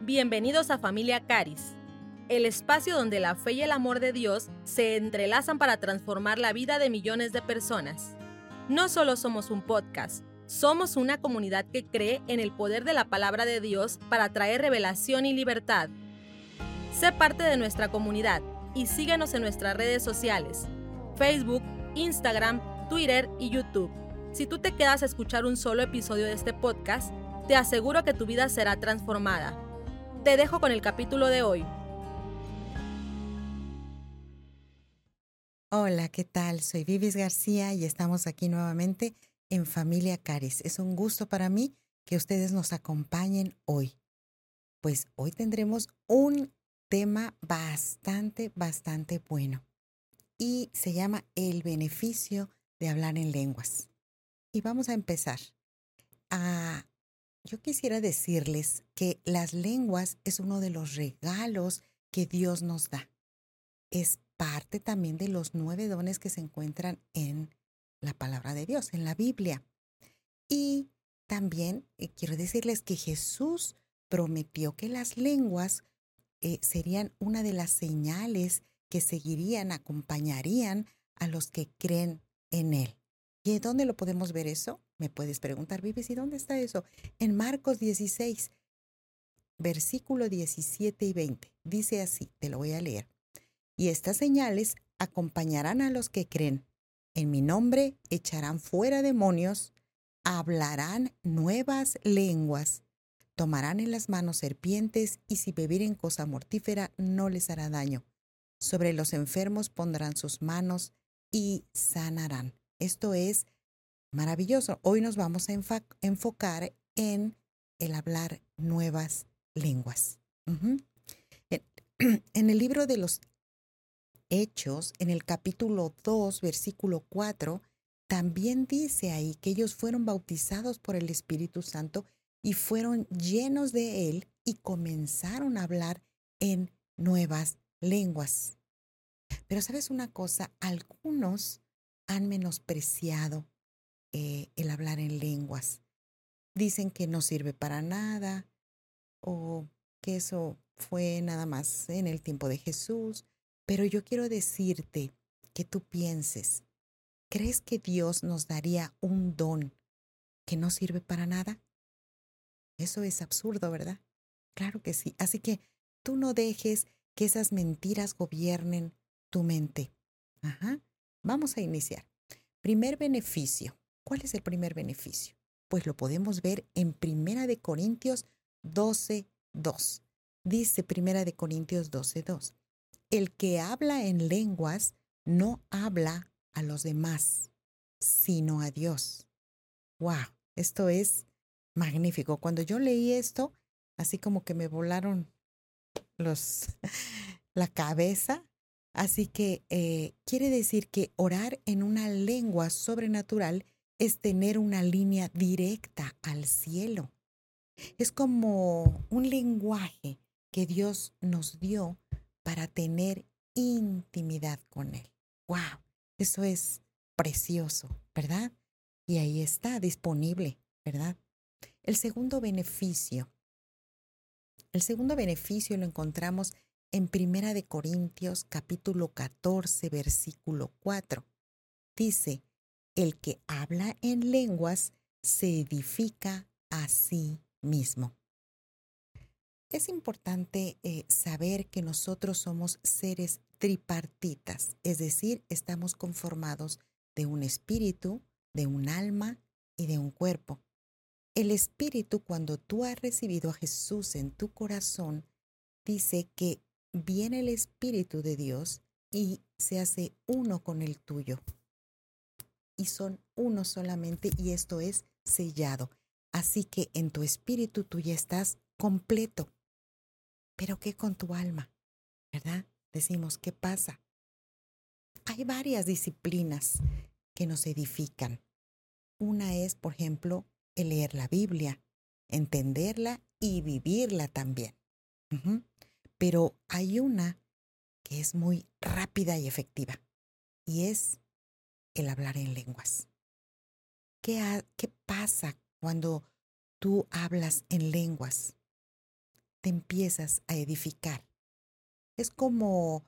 Bienvenidos a Familia Caris, el espacio donde la fe y el amor de Dios se entrelazan para transformar la vida de millones de personas. No solo somos un podcast, somos una comunidad que cree en el poder de la palabra de Dios para traer revelación y libertad. Sé parte de nuestra comunidad y síguenos en nuestras redes sociales, Facebook, Instagram, Twitter y YouTube. Si tú te quedas a escuchar un solo episodio de este podcast, te aseguro que tu vida será transformada. Te dejo con el capítulo de hoy. Hola, ¿qué tal? Soy Vivis García y estamos aquí nuevamente en Familia Caris. Es un gusto para mí que ustedes nos acompañen hoy. Pues hoy tendremos un tema bastante, bastante bueno y se llama el beneficio de hablar en lenguas. Y vamos a empezar. a yo quisiera decirles que las lenguas es uno de los regalos que Dios nos da. Es parte también de los nueve dones que se encuentran en la palabra de Dios, en la Biblia. Y también eh, quiero decirles que Jesús prometió que las lenguas eh, serían una de las señales que seguirían, acompañarían a los que creen en Él. ¿Y dónde lo podemos ver eso? Me puedes preguntar, Vives, ¿y dónde está eso? En Marcos 16, versículo 17 y 20. Dice así, te lo voy a leer. Y estas señales acompañarán a los que creen. En mi nombre echarán fuera demonios, hablarán nuevas lenguas, tomarán en las manos serpientes y si bebieren cosa mortífera no les hará daño. Sobre los enfermos pondrán sus manos y sanarán. Esto es maravilloso. Hoy nos vamos a enfocar en el hablar nuevas lenguas. En el libro de los Hechos, en el capítulo 2, versículo 4, también dice ahí que ellos fueron bautizados por el Espíritu Santo y fueron llenos de él y comenzaron a hablar en nuevas lenguas. Pero sabes una cosa, algunos han menospreciado eh, el hablar en lenguas. Dicen que no sirve para nada o que eso fue nada más en el tiempo de Jesús. Pero yo quiero decirte que tú pienses, ¿crees que Dios nos daría un don que no sirve para nada? Eso es absurdo, ¿verdad? Claro que sí. Así que tú no dejes que esas mentiras gobiernen tu mente. Vamos a iniciar. Primer beneficio. ¿Cuál es el primer beneficio? Pues lo podemos ver en Primera de Corintios 12, 2. Dice Primera de Corintios 12, 2. El que habla en lenguas no habla a los demás, sino a Dios. ¡Wow! Esto es magnífico. Cuando yo leí esto, así como que me volaron los la cabeza Así que eh, quiere decir que orar en una lengua sobrenatural es tener una línea directa al cielo. Es como un lenguaje que Dios nos dio para tener intimidad con Él. ¡Wow! Eso es precioso, ¿verdad? Y ahí está disponible, ¿verdad? El segundo beneficio. El segundo beneficio lo encontramos en Primera de Corintios capítulo 14 versículo 4. Dice, el que habla en lenguas se edifica a sí mismo. Es importante eh, saber que nosotros somos seres tripartitas, es decir, estamos conformados de un espíritu, de un alma y de un cuerpo. El espíritu, cuando tú has recibido a Jesús en tu corazón, dice que viene el Espíritu de Dios y se hace uno con el tuyo. Y son uno solamente y esto es sellado. Así que en tu espíritu tú ya estás completo. Pero ¿qué con tu alma? ¿Verdad? Decimos, ¿qué pasa? Hay varias disciplinas que nos edifican. Una es, por ejemplo, el leer la Biblia, entenderla y vivirla también. Pero hay una que es muy rápida y efectiva y es el hablar en lenguas. ¿Qué, ¿Qué, pasa cuando tú hablas en lenguas? te empiezas a edificar. Es como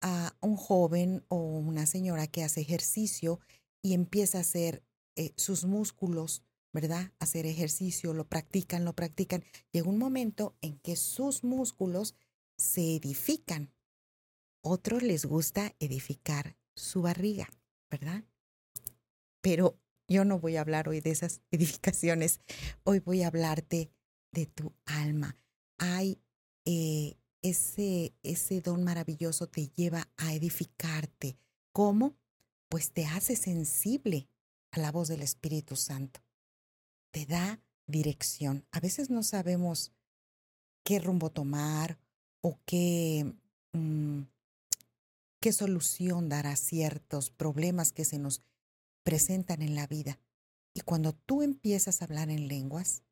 a un joven o una señora que hace ejercicio y empieza a hacer eh, sus músculos, ¿verdad? Hacer ejercicio, lo practican, lo practican. Llega un momento en que sus músculos se edifican. Otros les gusta edificar su barriga, ¿verdad? Pero yo no voy a hablar hoy de esas edificaciones. Hoy voy a hablarte de tu alma. Hay eh, ese, ese don maravilloso te lleva a edificarte. ¿Cómo? Pues te hace sensible a la voz del Espíritu Santo. Te da dirección. A veces no sabemos qué rumbo tomar o qué, mm, qué solución dar a ciertos problemas que se nos presentan en la vida. Y cuando tú empiezas a hablar en lenguas,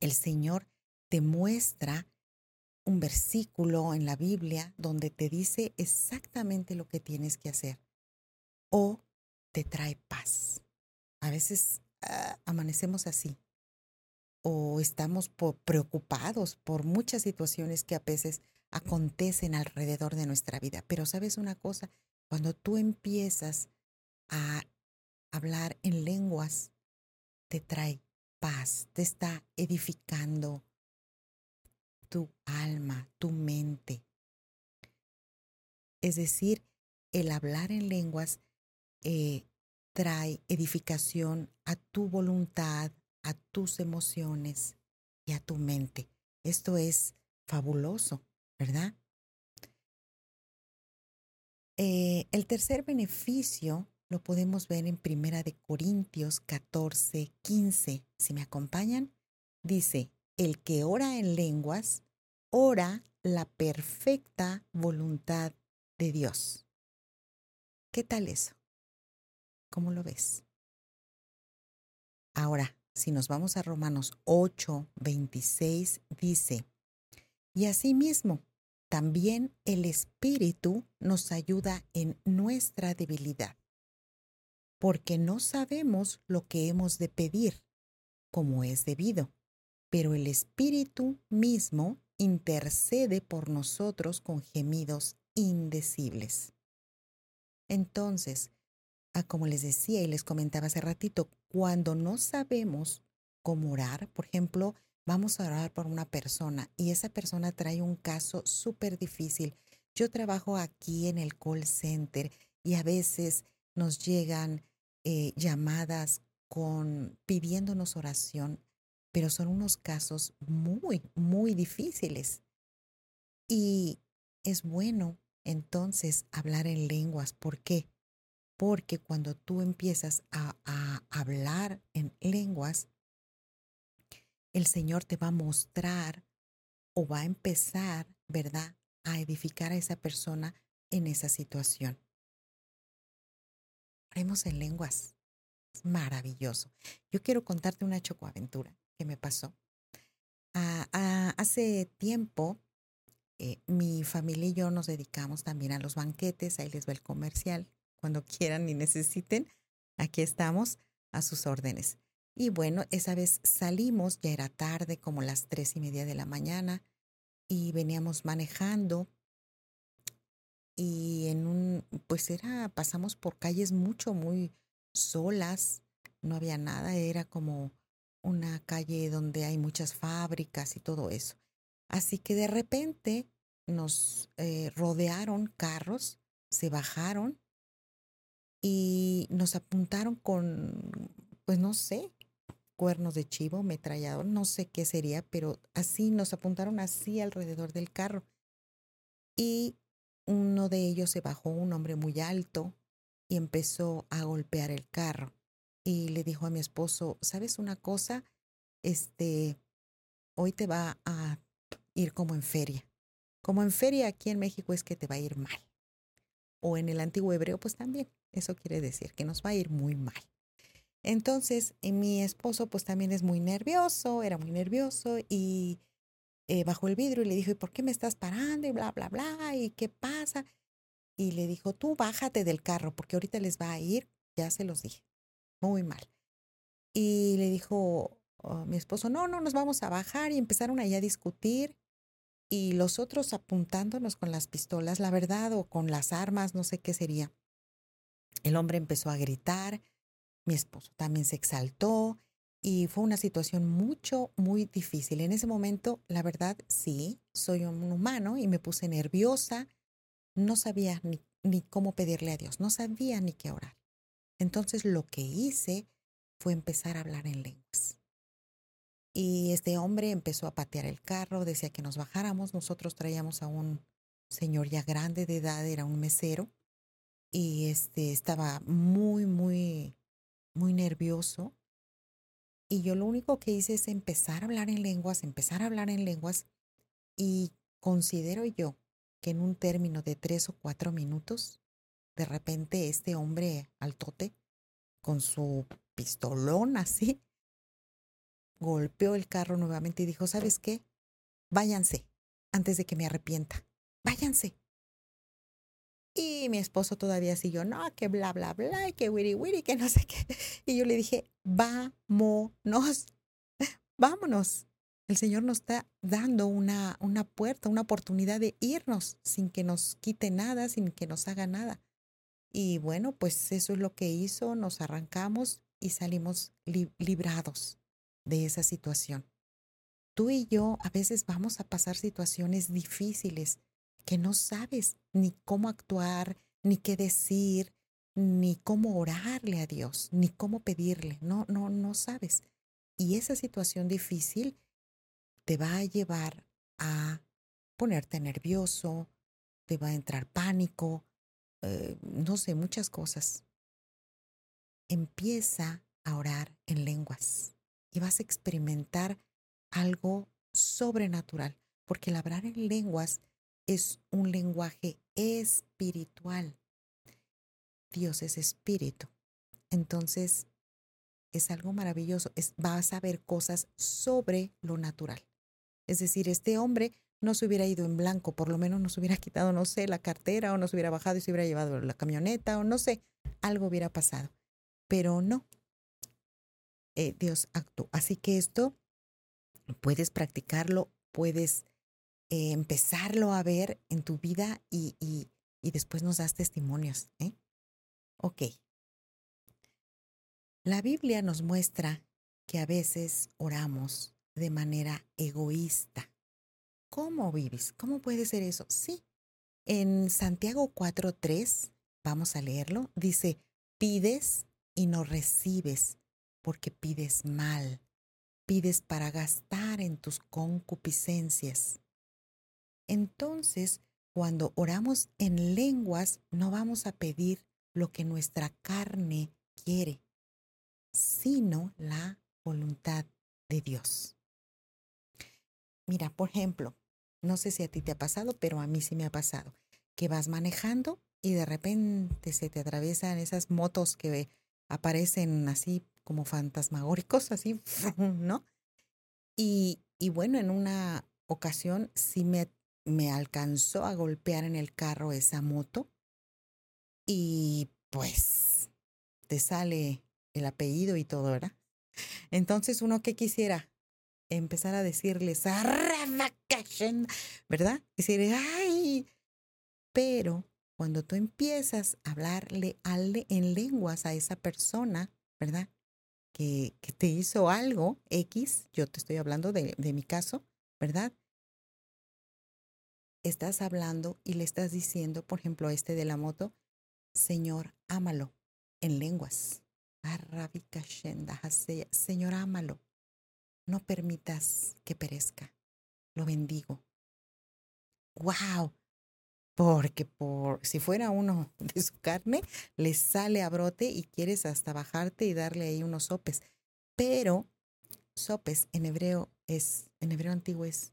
el Señor te muestra un versículo en la Biblia donde te dice exactamente lo que tienes que hacer o te trae paz. A veces ah, amanecemos así o estamos preocupados por muchas situaciones que a veces acontecen alrededor de nuestra vida. Pero sabes una cosa, cuando tú empiezas a hablar en lenguas, te trae paz, te está edificando, tu alma, tu mente. Es decir, el hablar en lenguas eh, trae edificación a tu voluntad, a tus emociones y a tu mente. Esto es fabuloso, ¿verdad? Eh, el tercer beneficio lo podemos ver en Primera de Corintios 14, 15. Si me acompañan, dice, el que ora en lenguas, ora la perfecta voluntad de Dios. ¿Qué tal eso? ¿Cómo lo ves? Ahora, si nos vamos a Romanos 8, 26, dice, y asimismo, también el Espíritu nos ayuda en nuestra debilidad, porque no sabemos lo que hemos de pedir como es debido pero el Espíritu mismo intercede por nosotros con gemidos indecibles. Entonces, ah, como les decía y les comentaba hace ratito, cuando no sabemos cómo orar, por ejemplo, vamos a orar por una persona y esa persona trae un caso súper difícil. Yo trabajo aquí en el call center y a veces nos llegan eh, llamadas con pidiéndonos oración pero son unos casos muy, muy difíciles. Y es bueno entonces hablar en lenguas. ¿Por qué? Porque cuando tú empiezas a, a hablar en lenguas, el Señor te va a mostrar o va a empezar, ¿verdad?, a edificar a esa persona en esa situación. Haremos en lenguas. Es maravilloso. Yo quiero contarte una chocoaventura que me pasó. Ah, ah, hace tiempo, eh, mi familia y yo nos dedicamos también a los banquetes, ahí les va el comercial, cuando quieran y necesiten, aquí estamos a sus órdenes. Y bueno, esa vez salimos, ya era tarde, como las tres y media de la mañana, y veníamos manejando y en un, pues era, pasamos por calles mucho, muy solas, no había nada, era como una calle donde hay muchas fábricas y todo eso. Así que de repente nos eh, rodearon carros, se bajaron y nos apuntaron con, pues no sé, cuernos de chivo, metrallador, no sé qué sería, pero así nos apuntaron así alrededor del carro. Y uno de ellos se bajó, un hombre muy alto, y empezó a golpear el carro y le dijo a mi esposo, ¿sabes una cosa? Este, hoy te va a ir como en feria. Como en feria aquí en México es que te va a ir mal. O en el antiguo hebreo, pues también. Eso quiere decir que nos va a ir muy mal. Entonces, mi esposo pues también es muy nervioso, era muy nervioso y eh, bajó el vidrio y le dijo, ¿y por qué me estás parando? Y bla, bla, bla, ¿y qué pasa? Y le dijo, tú bájate del carro porque ahorita les va a ir, ya se los dije muy mal. Y le dijo, oh, mi esposo, no, no, nos vamos a bajar y empezaron ahí a discutir y los otros apuntándonos con las pistolas, la verdad, o con las armas, no sé qué sería. El hombre empezó a gritar, mi esposo también se exaltó y fue una situación mucho, muy difícil. En ese momento, la verdad, sí, soy un humano y me puse nerviosa, no sabía ni, ni cómo pedirle a Dios, no sabía ni qué orar. Entonces lo que hice fue empezar a hablar en lenguas. Y este hombre empezó a patear el carro, decía que nos bajáramos. Nosotros traíamos a un señor ya grande de edad, era un mesero, y este estaba muy, muy, muy nervioso. Y yo lo único que hice es empezar a hablar en lenguas, empezar a hablar en lenguas, y considero yo que en un término de tres o cuatro minutos, de repente este hombre altote, con su pistolón así, golpeó el carro nuevamente y dijo, ¿sabes qué? Váyanse antes de que me arrepienta. Váyanse. Y mi esposo todavía siguió, no, que bla, bla, bla, que wiri, wiri, que no sé qué. Y yo le dije, vámonos, vámonos. El Señor nos está dando una, una puerta, una oportunidad de irnos sin que nos quite nada, sin que nos haga nada. Y bueno, pues eso es lo que hizo, nos arrancamos y salimos librados de esa situación. Tú y yo a veces vamos a pasar situaciones difíciles que no sabes ni cómo actuar, ni qué decir, ni cómo orarle a Dios, ni cómo pedirle. No, no, no sabes. Y esa situación difícil te va a llevar a ponerte nervioso, te va a entrar pánico, eh, no sé, muchas cosas. Empieza a orar en lenguas y vas a experimentar algo sobrenatural, porque el hablar en lenguas es un lenguaje espiritual. Dios es espíritu. Entonces, es algo maravilloso. vas a ver cosas sobre lo natural. Es decir, este hombre no se hubiera ido en blanco, por lo menos no se hubiera quitado, no sé, la cartera o no se hubiera bajado y se hubiera llevado la camioneta o no sé, algo hubiera pasado. Pero no, eh, Dios actuó. Así que esto puedes practicarlo, puedes eh, empezarlo a ver en tu vida y, y, y después nos das testimonios. ¿eh? Ok. La Biblia nos muestra que a veces oramos de manera egoísta. ¿Cómo vives? ¿Cómo puede ser eso? Sí. En Santiago 4.3, vamos a leerlo, dice, pides y no recibes porque pides mal, pides para gastar en tus concupiscencias. Entonces, cuando oramos en lenguas, no vamos a pedir lo que nuestra carne quiere, sino la voluntad de Dios. Mira, por ejemplo, no sé si a ti te ha pasado, pero a mí sí me ha pasado, que vas manejando y de repente se te atraviesan esas motos que aparecen así como fantasmagóricos, así, ¿no? Y, y bueno, en una ocasión sí me, me alcanzó a golpear en el carro esa moto y pues te sale el apellido y todo, ¿verdad? Entonces uno que quisiera empezar a decirles, ¿verdad? Decir, ay, pero cuando tú empiezas a hablarle en lenguas a esa persona, ¿verdad? que, te hizo algo X, yo te estoy hablando de, de mi caso, ¿verdad? Estás hablando y le estás diciendo, por ejemplo, a este de la moto, Señor, ámalo en lenguas. Señor, ámalo. No permitas que perezca. Lo bendigo. ¡Wow! porque por si fuera uno de su carne, le sale a brote y quieres hasta bajarte y darle ahí unos sopes. Pero sopes en hebreo es, en hebreo antiguo es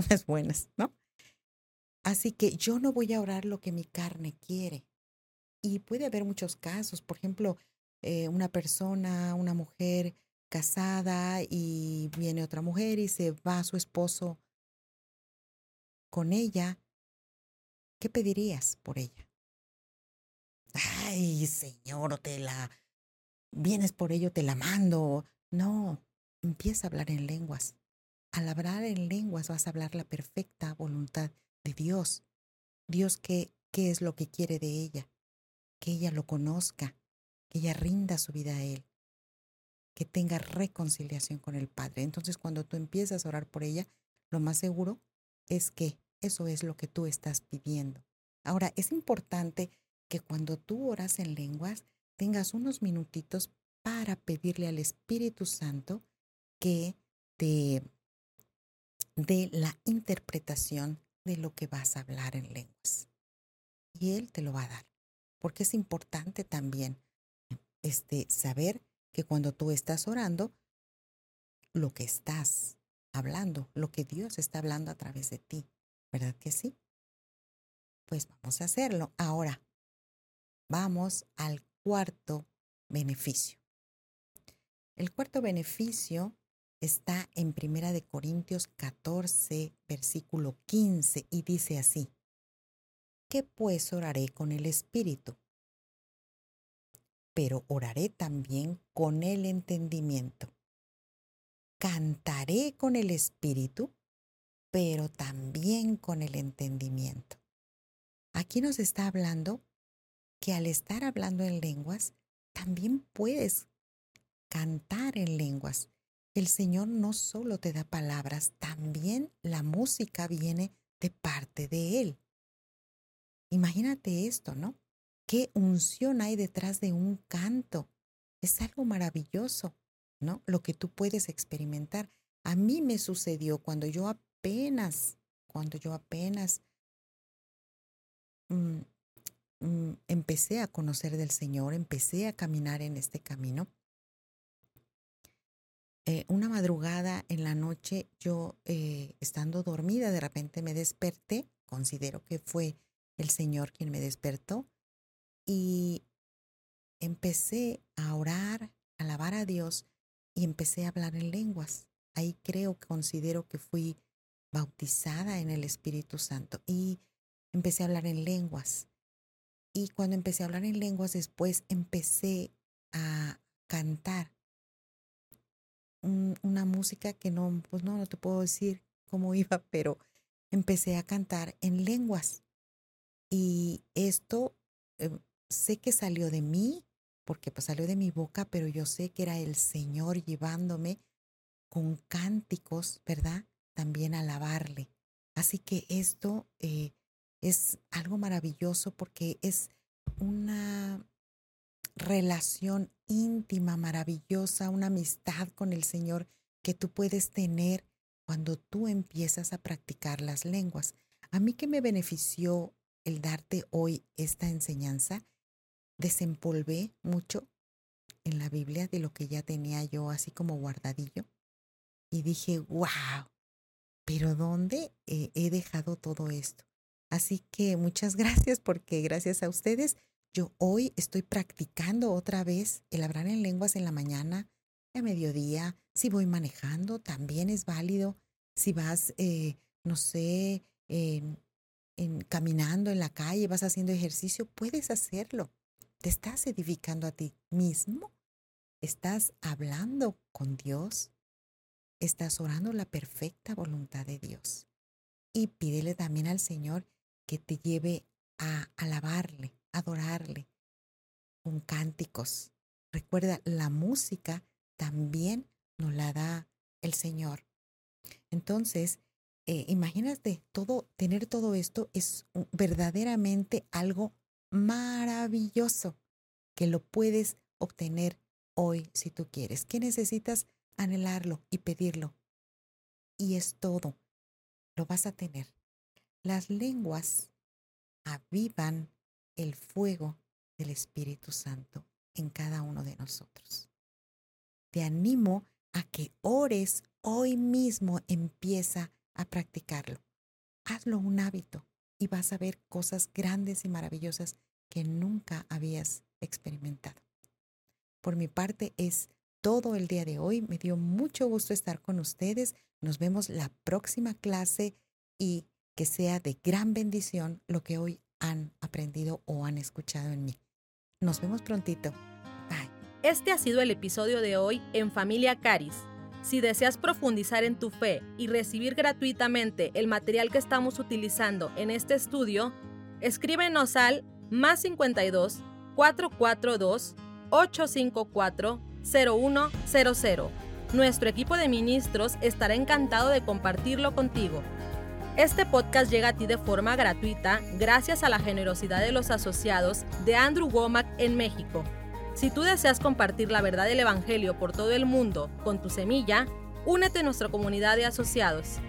unas buenas, ¿no? Así que yo no voy a orar lo que mi carne quiere. Y puede haber muchos casos, por ejemplo, eh, una persona, una mujer casada y viene otra mujer y se va su esposo con ella ¿qué pedirías por ella? Ay, señor, te la... Vienes por ello, te la mando. No, empieza a hablar en lenguas. Al hablar en lenguas vas a hablar la perfecta voluntad de Dios. Dios qué, qué es lo que quiere de ella. Que ella lo conozca, que ella rinda su vida a Él, que tenga reconciliación con el Padre. Entonces cuando tú empiezas a orar por ella, lo más seguro es que eso es lo que tú estás pidiendo. Ahora, es importante que cuando tú oras en lenguas, tengas unos minutitos para pedirle al Espíritu Santo que te dé la interpretación de lo que vas a hablar en lenguas. Y Él te lo va a dar. Porque es importante también este, saber que cuando tú estás orando, lo que estás hablando, lo que Dios está hablando a través de ti, ¿verdad que sí? Pues vamos a hacerlo. Ahora, vamos al cuarto beneficio. El cuarto beneficio está en Primera de Corintios 14, versículo 15 y dice así: ¿Qué pues oraré con el espíritu? Pero oraré también con el entendimiento. Cantaré con el espíritu, pero también con el entendimiento. Aquí nos está hablando que al estar hablando en lenguas, también puedes cantar en lenguas. El Señor no solo te da palabras, también la música viene de parte de Él. Imagínate esto, ¿no? ¿Qué unción hay detrás de un canto? Es algo maravilloso, ¿no? Lo que tú puedes experimentar. A mí me sucedió cuando yo apenas, cuando yo apenas mm, mm, empecé a conocer del Señor, empecé a caminar en este camino. Eh, una madrugada en la noche, yo eh, estando dormida, de repente me desperté, considero que fue el Señor quien me despertó y empecé a orar, a alabar a Dios y empecé a hablar en lenguas. Ahí creo, que considero que fui bautizada en el Espíritu Santo y empecé a hablar en lenguas. Y cuando empecé a hablar en lenguas, después empecé a cantar una música que no, pues no, no te puedo decir cómo iba, pero empecé a cantar en lenguas. Y esto eh, sé que salió de mí, porque pues salió de mi boca, pero yo sé que era el Señor llevándome con cánticos, ¿verdad? También alabarle. Así que esto eh, es algo maravilloso porque es una relación íntima, maravillosa, una amistad con el Señor que tú puedes tener cuando tú empiezas a practicar las lenguas. A mí que me benefició el darte hoy esta enseñanza, desempolvé mucho en la Biblia de lo que ya tenía yo así como guardadillo y dije, wow, pero ¿dónde he dejado todo esto? Así que muchas gracias porque gracias a ustedes yo hoy estoy practicando otra vez el hablar en lenguas en la mañana, a mediodía, si voy manejando, también es válido. Si vas, eh, no sé, caminando en la calle, vas haciendo ejercicio, puedes hacerlo. Te estás edificando a ti mismo. Estás hablando con Dios. Estás orando la perfecta voluntad de Dios. Y pídele también al Señor que te lleve a alabarle, adorarle con cánticos. Recuerda, la música también nos la da el Señor. Entonces, eh, imagínate, todo, tener todo esto es verdaderamente algo maravilloso que lo puedes obtener hoy si tú quieres. ¿Qué necesitas? Anhelarlo y pedirlo. Y es todo. Lo vas a tener. Las lenguas avivan el fuego del Espíritu Santo en cada uno de nosotros. Te animo a que ores hoy mismo, empieza a practicarlo. Hazlo un hábito y vas a ver cosas grandes y maravillosas que nunca habías experimentado. Por mi parte es todo el día de hoy. Me dio mucho gusto estar con ustedes. Nos vemos la próxima clase y que sea de gran bendición lo que hoy han aprendido o han escuchado en mí. Nos vemos prontito. Bye. Este ha sido el episodio de hoy en Familia Caris. Si deseas profundizar en tu fe y recibir gratuitamente el material que estamos utilizando en este estudio, escríbenos al más 52 442 854 0100. Nuestro equipo de ministros estará encantado de compartirlo contigo. Este podcast llega a ti de forma gratuita gracias a la generosidad de los asociados de Andrew Womack en México. Si tú deseas compartir la verdad del Evangelio por todo el mundo con tu semilla, únete a nuestra comunidad de asociados.